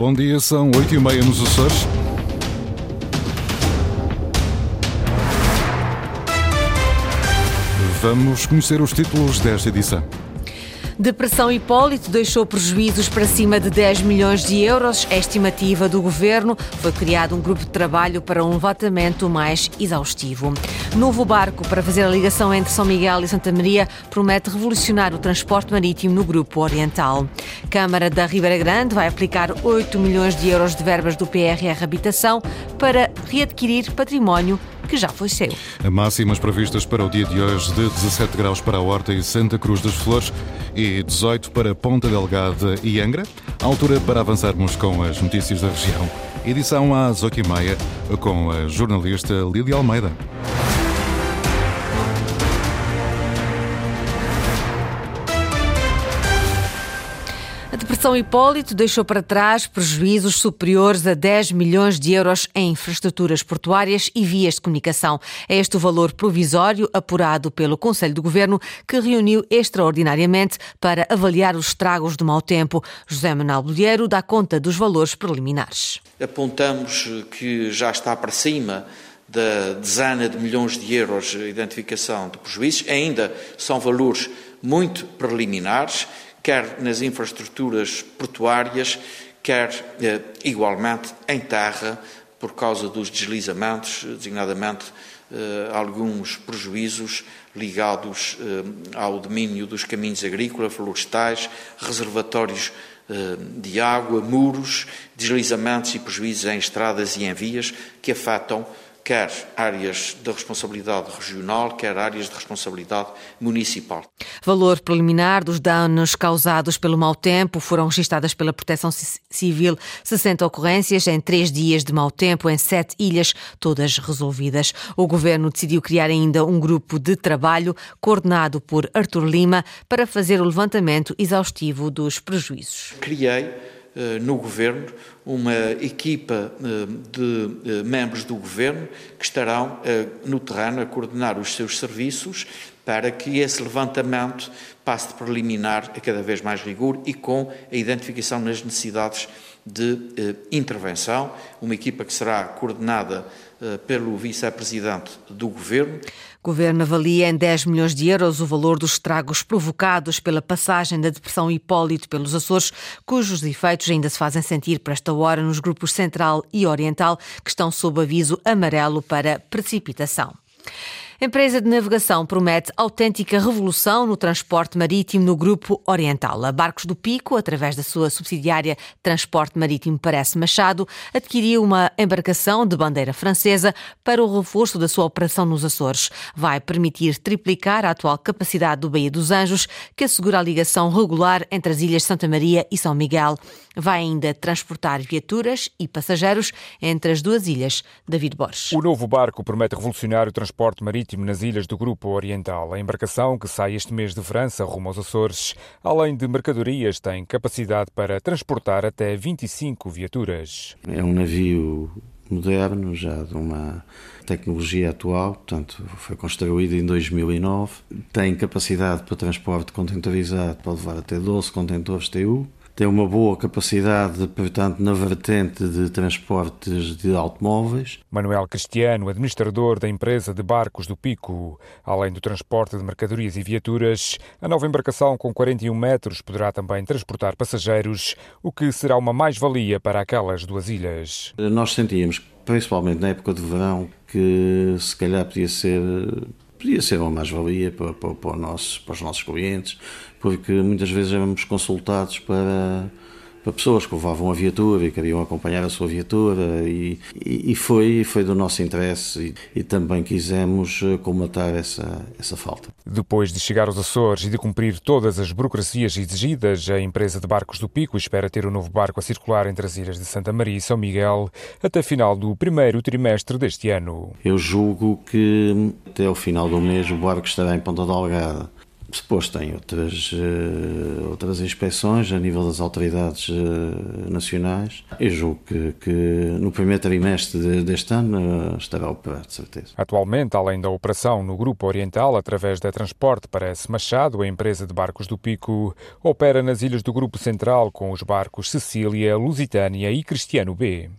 Bom dia, são 8 e meia nos Açores. Vamos conhecer os títulos desta edição. Depressão Hipólito deixou prejuízos para cima de 10 milhões de euros. A estimativa do governo. Foi criado um grupo de trabalho para um levantamento mais exaustivo. Novo barco para fazer a ligação entre São Miguel e Santa Maria promete revolucionar o transporte marítimo no Grupo Oriental. Câmara da Ribeira Grande vai aplicar 8 milhões de euros de verbas do PRR Habitação para readquirir património que já foi seu. Máximas previstas para o dia de hoje de 17 graus para a Horta e Santa Cruz das Flores e 18 para Ponta Delgada e Angra. Altura para avançarmos com as notícias da região. Edição às 8h30 com a jornalista Lília Almeida. Operação Hipólito deixou para trás prejuízos superiores a 10 milhões de euros em infraestruturas portuárias e vias de comunicação. É este o valor provisório apurado pelo Conselho do Governo, que reuniu extraordinariamente para avaliar os estragos do mau tempo. José Manuel Bolheiro dá conta dos valores preliminares. Apontamos que já está para cima da dezena de milhões de euros de identificação de prejuízos. Ainda são valores muito preliminares quer nas infraestruturas portuárias, quer eh, igualmente em terra, por causa dos deslizamentos, designadamente eh, alguns prejuízos ligados eh, ao domínio dos caminhos agrícolas, florestais, reservatórios eh, de água, muros, deslizamentos e prejuízos em estradas e em vias que afetam quer áreas de responsabilidade regional, quer áreas de responsabilidade municipal. Valor preliminar dos danos causados pelo mau tempo foram registadas pela Proteção Civil 60 ocorrências em três dias de mau tempo em sete ilhas, todas resolvidas. O governo decidiu criar ainda um grupo de trabalho coordenado por Artur Lima para fazer o levantamento exaustivo dos prejuízos. Criei no governo uma equipa eh, de eh, membros do governo que estarão no terreno a coordenar os seus serviços para que esse levantamento passe de preliminar a cada vez mais rigor e com a identificação nas necessidades de intervenção, uma equipa que será coordenada pelo vice-presidente do governo. O governo avalia em 10 milhões de euros o valor dos estragos provocados pela passagem da depressão Hipólito pelos Açores, cujos efeitos ainda se fazem sentir para esta hora nos grupos Central e Oriental, que estão sob aviso amarelo para precipitação. Empresa de navegação promete autêntica revolução no transporte marítimo no Grupo Oriental. A Barcos do Pico, através da sua subsidiária Transporte Marítimo Parece Machado, adquiriu uma embarcação de bandeira francesa para o reforço da sua operação nos Açores. Vai permitir triplicar a atual capacidade do Baía dos Anjos, que assegura a ligação regular entre as ilhas Santa Maria e São Miguel. Vai ainda transportar viaturas e passageiros entre as duas ilhas. David Borges. O novo barco promete revolucionar o transporte marítimo marítimo nas ilhas do Grupo Oriental. A embarcação, que sai este mês de França rumo aos Açores, além de mercadorias, tem capacidade para transportar até 25 viaturas. É um navio moderno, já de uma tecnologia atual, portanto, foi construído em 2009. Tem capacidade para transporte contentorizado, pode levar até 12 contentores TU tem uma boa capacidade, portanto, na vertente de transportes de automóveis. Manuel Cristiano, administrador da empresa de barcos do Pico. Além do transporte de mercadorias e viaturas, a nova embarcação com 41 metros poderá também transportar passageiros, o que será uma mais-valia para aquelas duas ilhas. Nós sentíamos, principalmente na época de verão, que se calhar podia ser podia ser uma mais-valia para, para, para, para, os nossos clientes, porque muitas vezes éramos consultados para para pessoas que levavam a viatura e queriam acompanhar a sua viatura e, e, foi, foi do nosso interesse e, e, também quisemos eh, comatar essa, essa falta. Depois de chegar aos Açores e de cumprir todas as burocracias exigidas, a empresa de barcos do Pico espera ter o um novo barco a circular entre as ilhas de Santa Maria e São Miguel até final do primeiro trimestre deste ano. Eu julgo que até o final do mês o barco estará em Ponta Delgada Depois tem outras, uh, outras inspeções a nível das autoridades uh, nacionais. Eu julgo que, que no primeiro trimestre de, deste ano uh, estará operado, de certeza. Atualmente, além da operação no Grupo Oriental, através da Transporte para S Machado, a empresa de barcos do Pico opera nas ilhas do Grupo Central com os barcos Cecília, Lusitânia e Cristiano B.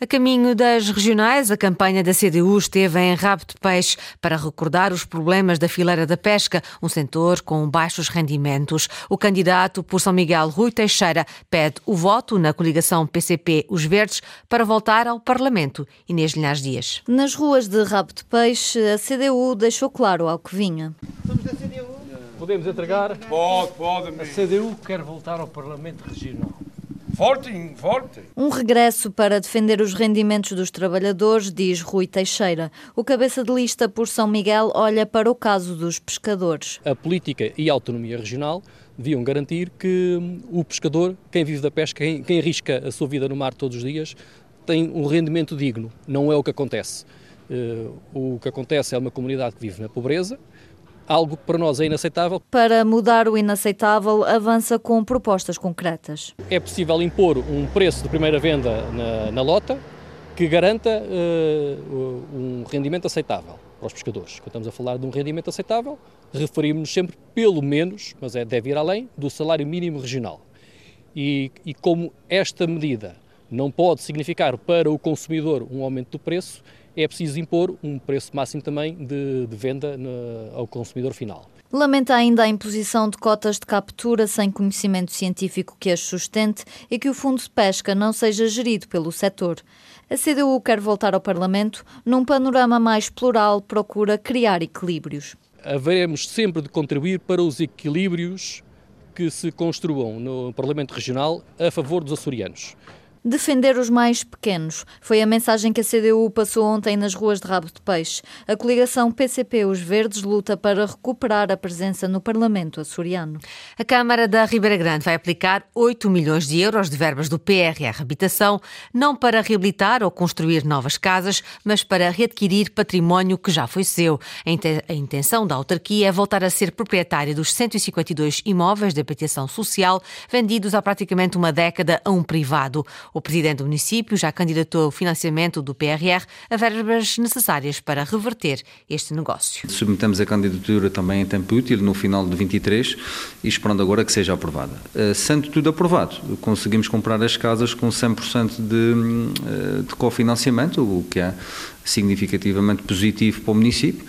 A caminho das regionais, a campanha da CDU esteve em rabo de peixe para recordar os problemas da fileira da pesca, um setor com baixos rendimentos. O candidato por São Miguel, Rui Teixeira, pede o voto na coligação PCP Os Verdes para voltar ao Parlamento. Inês Linhares Dias. Nas ruas de rabo de peixe, a CDU deixou claro ao que vinha. Somos da CDU? Podemos entregar? Pode, pode. A CDU quer voltar ao Parlamento Regional. Forte, forte. Um regresso para defender os rendimentos dos trabalhadores, diz Rui Teixeira. O cabeça de lista por São Miguel olha para o caso dos pescadores. A política e a autonomia regional deviam garantir que hum, o pescador, quem vive da pesca, quem, quem arrisca a sua vida no mar todos os dias, tem um rendimento digno. Não é o que acontece. Uh, o que acontece é uma comunidade que vive na pobreza, algo que para nós é inaceitável. Para mudar o inaceitável, avança com propostas concretas. É possível impor um preço de primeira venda na, na lota que garanta uh, um rendimento aceitável para os pescadores. Quando estamos a falar de um rendimento aceitável, referimos-nos sempre, pelo menos, mas é, deve ir além, do salário mínimo regional. E, e como esta medida não pode significar para o consumidor um aumento do preço, é preciso impor um preço máximo também de, de venda no, ao consumidor final. Lamenta ainda a imposição de cotas de captura sem conhecimento científico que as sustente e que o Fundo de Pesca não seja gerido pelo setor. A CDU quer voltar ao Parlamento num panorama mais plural, procura criar equilíbrios. Haveremos sempre de contribuir para os equilíbrios que se construam no Parlamento Regional a favor dos açorianos. Defender os mais pequenos foi a mensagem que a CDU passou ontem nas ruas de Rabo de Peixe. A coligação PCP Os Verdes luta para recuperar a presença no Parlamento açoriano. A Câmara da Ribeira Grande vai aplicar 8 milhões de euros de verbas do PRR Habitação, não para reabilitar ou construir novas casas, mas para readquirir património que já foi seu. A intenção da autarquia é voltar a ser proprietária dos 152 imóveis de habitação social vendidos há praticamente uma década a um privado. O presidente do município já candidatou o financiamento do PRR a verbas necessárias para reverter este negócio. Submetemos a candidatura também em tempo útil, no final de 23, e esperando agora que seja aprovada. Eh, sendo tudo aprovado, conseguimos comprar as casas com 100% de, eh, de cofinanciamento, o que é significativamente positivo para o município.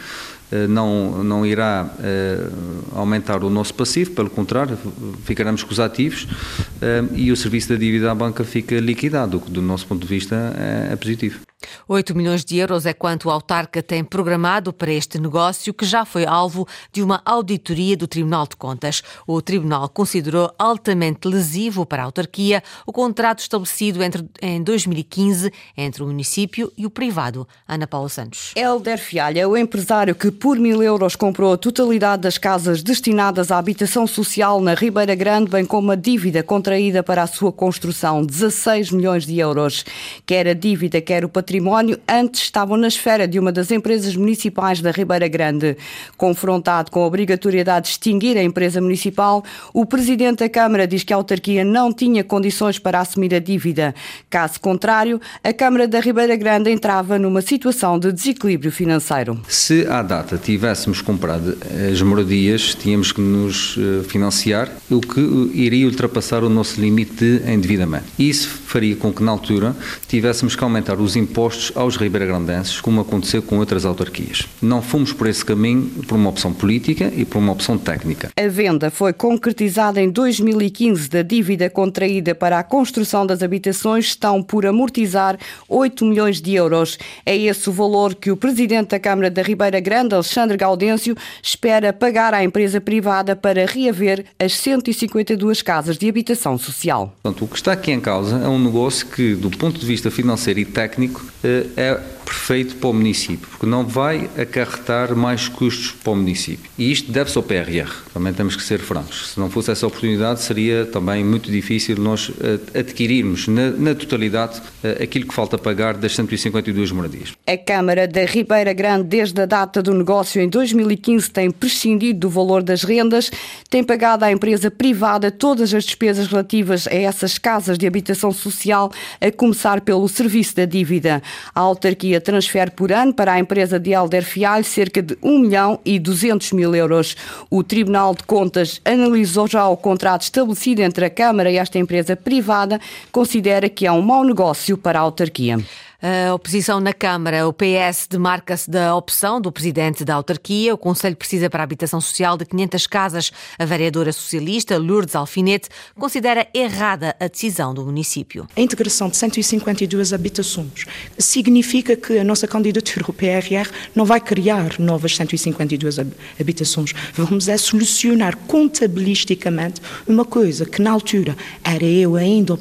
Eh, não, não irá uh, aumentar o nosso passivo, pelo contrário, ficaremos com os ativos uh, e o serviço da dívida à banca fica liquidado, o que do nosso ponto de vista é, é positivo. 8 milhões de euros é quanto o autarca tem programado para este negócio, que já foi alvo de uma auditoria do Tribunal de Contas. O Tribunal considerou altamente lesivo para a autarquia o contrato estabelecido entre, em 2015 entre o município e o privado. Ana Paula Santos. Helder Fialha, o empresário que por mil euros comprou a totalidade das casas destinadas à habitação social na Ribeira Grande, bem como a dívida contraída para a sua construção, 16 milhões de euros. Quer a dívida, quer o património património antes estavam na esfera de uma das empresas municipais da Ribeira Grande. Confrontado com a obrigatoriedade de extinguir a empresa municipal, o presidente da Câmara diz que a autarquia não tinha condições para assumir a dívida. Caso contrário, a Câmara da Ribeira Grande entrava numa situação de desequilíbrio financeiro. Se à data tivéssemos comprado as moradias, tínhamos que nos eh, financiar, o que iria ultrapassar o nosso limite de endividamento. Isso faria com que, na altura, tivéssemos que aumentar os impostos aos ribeiragrandenses, como aconteceu com outras autarquias. Não fomos por esse caminho por uma opção política e por uma opção técnica. A venda foi concretizada em 2015 da dívida contraída para a construção das habitações estão por amortizar 8 milhões de euros. É esse o valor que o presidente da Câmara da Ribeira Grande, Alexandre Gaudêncio, espera pagar à empresa privada para reaver as 152 casas de habitação social. Portanto, o que está aqui em causa é um negócio que, do ponto de vista financeiro e técnico, é perfeito para o município, porque não vai acarretar mais custos para o município. E isto deve-se ao PRR, também temos que ser francos. Se não fosse essa oportunidade, seria também muito difícil nós eh, adquirirmos na, na totalidade eh, aquilo que falta pagar das 152 moradias. A Câmara da Ribeira Grande, desde a data do negócio em 2015, tem prescindido do valor das rendas, tem pagado à empresa privada todas as despesas relativas a essas casas de habitação social, a começar pelo serviço da dívida. A autarquia transfere por ano para a empresa de Helder Fialho cerca de 1 milhão e 200 mil euros. O Tribunal de Contas analisou já o contrato estabelecido entre a Câmara e esta empresa privada, considera que é um mau negócio para a autarquia. A oposição na Câmara, o PS demarca-se da opção do presidente da autarquia. O Conselho precisa para a habitação social de 500 casas. A vereadora socialista Lourdes Alfinete considera errada a decisão do município. A integração de 152 habitações significa que a nossa candidatura ao PRR não vai criar novas 152 habitações. Vamos é solucionar contabilisticamente uma coisa que na altura era eu ainda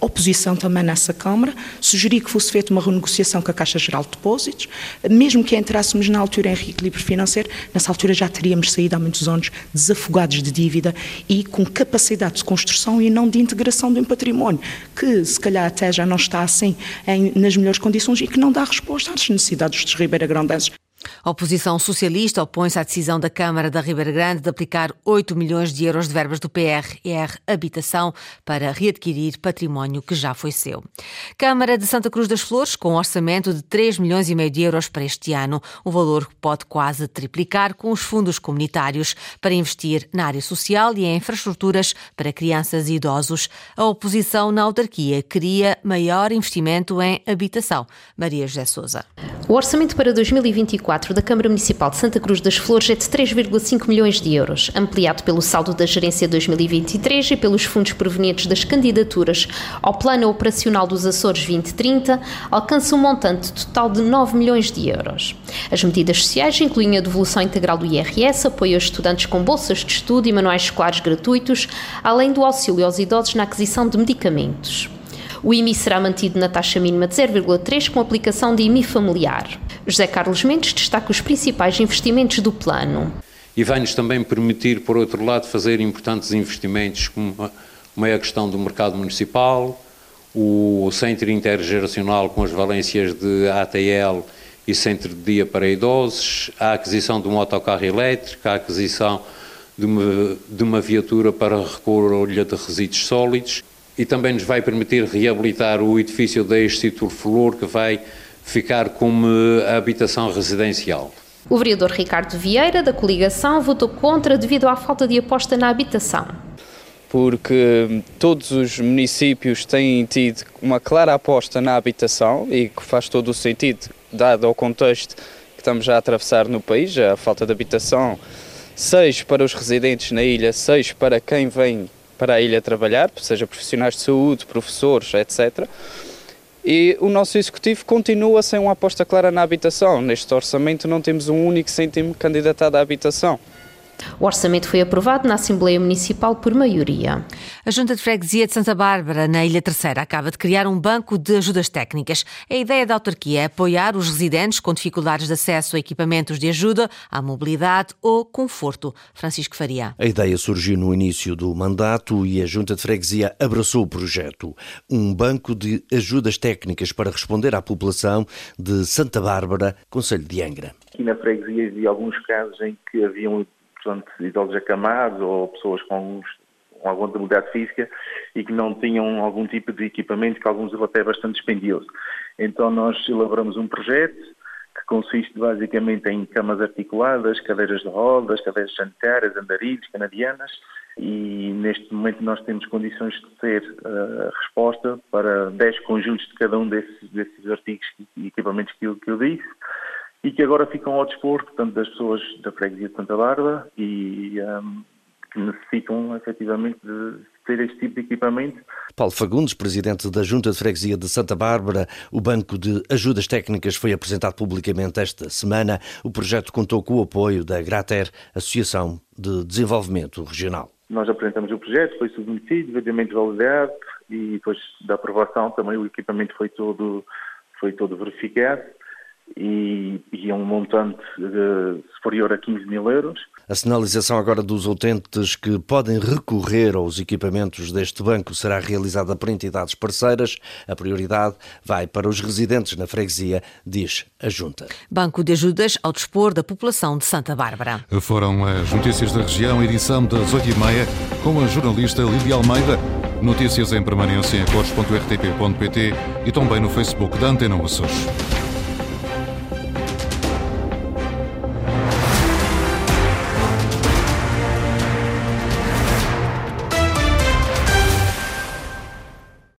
oposição também nessa Câmara, sugeri que fosse feito feito uma renegociação com a Caixa Geral de Depósitos, mesmo que entrássemos na altura em reequilíbrio financeiro, nessa altura já teríamos saído há muitos anos desafogados de dívida e com capacidade de construção e não de integração de um património, que se calhar até já não está assim em, nas melhores condições e que não dá resposta às necessidades dos Ribeira Grandenses. A oposição socialista opõe-se à decisão da Câmara da Ribeira Grande de aplicar 8 milhões de euros de verbas do PRR Habitação para readquirir património que já foi seu. Câmara de Santa Cruz das Flores com um orçamento de 3 milhões e meio de euros para este ano, um valor que pode quase triplicar com os fundos comunitários para investir na área social e em infraestruturas para crianças e idosos. A oposição na autarquia queria maior investimento em habitação. Maria José Souza. O orçamento para 2024 da Câmara Municipal de Santa Cruz das Flores é de 3,5 milhões de euros, ampliado pelo saldo da Gerência 2023 e pelos fundos provenientes das candidaturas ao Plano Operacional dos Açores 2030, alcança um montante total de 9 milhões de euros. As medidas sociais incluem a devolução integral do IRS, apoio aos estudantes com bolsas de estudo e manuais escolares gratuitos, além do auxílio aos idosos na aquisição de medicamentos. O IMI será mantido na taxa mínima de 0,3 com aplicação de IMI familiar. José Carlos Mendes destaca os principais investimentos do plano. E vai-nos também permitir, por outro lado, fazer importantes investimentos, como a questão do mercado municipal, o centro intergeracional com as valências de ATL e centro de dia para idosos, a aquisição de um autocarro elétrico, a aquisição de uma, de uma viatura para recolha de resíduos sólidos e também nos vai permitir reabilitar o edifício da Instituto Flor, que vai ficar como habitação residencial. O vereador Ricardo Vieira, da coligação, votou contra devido à falta de aposta na habitação. Porque todos os municípios têm tido uma clara aposta na habitação e que faz todo o sentido, dado o contexto que estamos já a atravessar no país, a falta de habitação, seja para os residentes na ilha, seja para quem vem para a ilha trabalhar, seja profissionais de saúde, professores, etc. E o nosso executivo continua sem uma aposta clara na habitação. Neste orçamento não temos um único cêntimo candidatado à habitação. O orçamento foi aprovado na Assembleia Municipal por maioria. A Junta de Freguesia de Santa Bárbara, na Ilha Terceira, acaba de criar um banco de ajudas técnicas. A ideia da autarquia é apoiar os residentes com dificuldades de acesso a equipamentos de ajuda, à mobilidade ou conforto. Francisco Faria. A ideia surgiu no início do mandato e a Junta de Freguesia abraçou o projeto. Um banco de ajudas técnicas para responder à população de Santa Bárbara, Conselho de Angra. Aqui na freguesia havia alguns casos em que haviam portanto, idosos acamados ou pessoas com, com alguma debilidade física e que não tinham algum tipo de equipamento, que alguns até bastante dispendioso. Então nós elaboramos um projeto que consiste basicamente em camas articuladas, cadeiras de rodas, cadeiras sanitárias, andarilhos, canadianas, e neste momento nós temos condições de ter uh, resposta para 10 conjuntos de cada um desses, desses artigos e equipamentos que eu, que eu disse e que agora ficam ao dispor, portanto, das pessoas da freguesia de Santa Bárbara e um, que necessitam efetivamente de ter este tipo de equipamento. Paulo Fagundes, presidente da Junta de Freguesia de Santa Bárbara, o Banco de Ajudas Técnicas foi apresentado publicamente esta semana. O projeto contou com o apoio da Grater, Associação de Desenvolvimento Regional. Nós apresentamos o projeto, foi submetido, devidamente validado e depois da aprovação também o equipamento foi todo, foi todo verificado e, e é um montante de, superior a 15 mil euros. A sinalização agora dos utentes que podem recorrer aos equipamentos deste banco será realizada por entidades parceiras. A prioridade vai para os residentes na freguesia, diz a Junta. Banco de Ajudas ao Dispor da População de Santa Bárbara. Foram as notícias da região, edição das 8h30, com a jornalista Lídia Almeida. Notícias em permanência em cores.rtp.pt e também no Facebook da Antena Açores.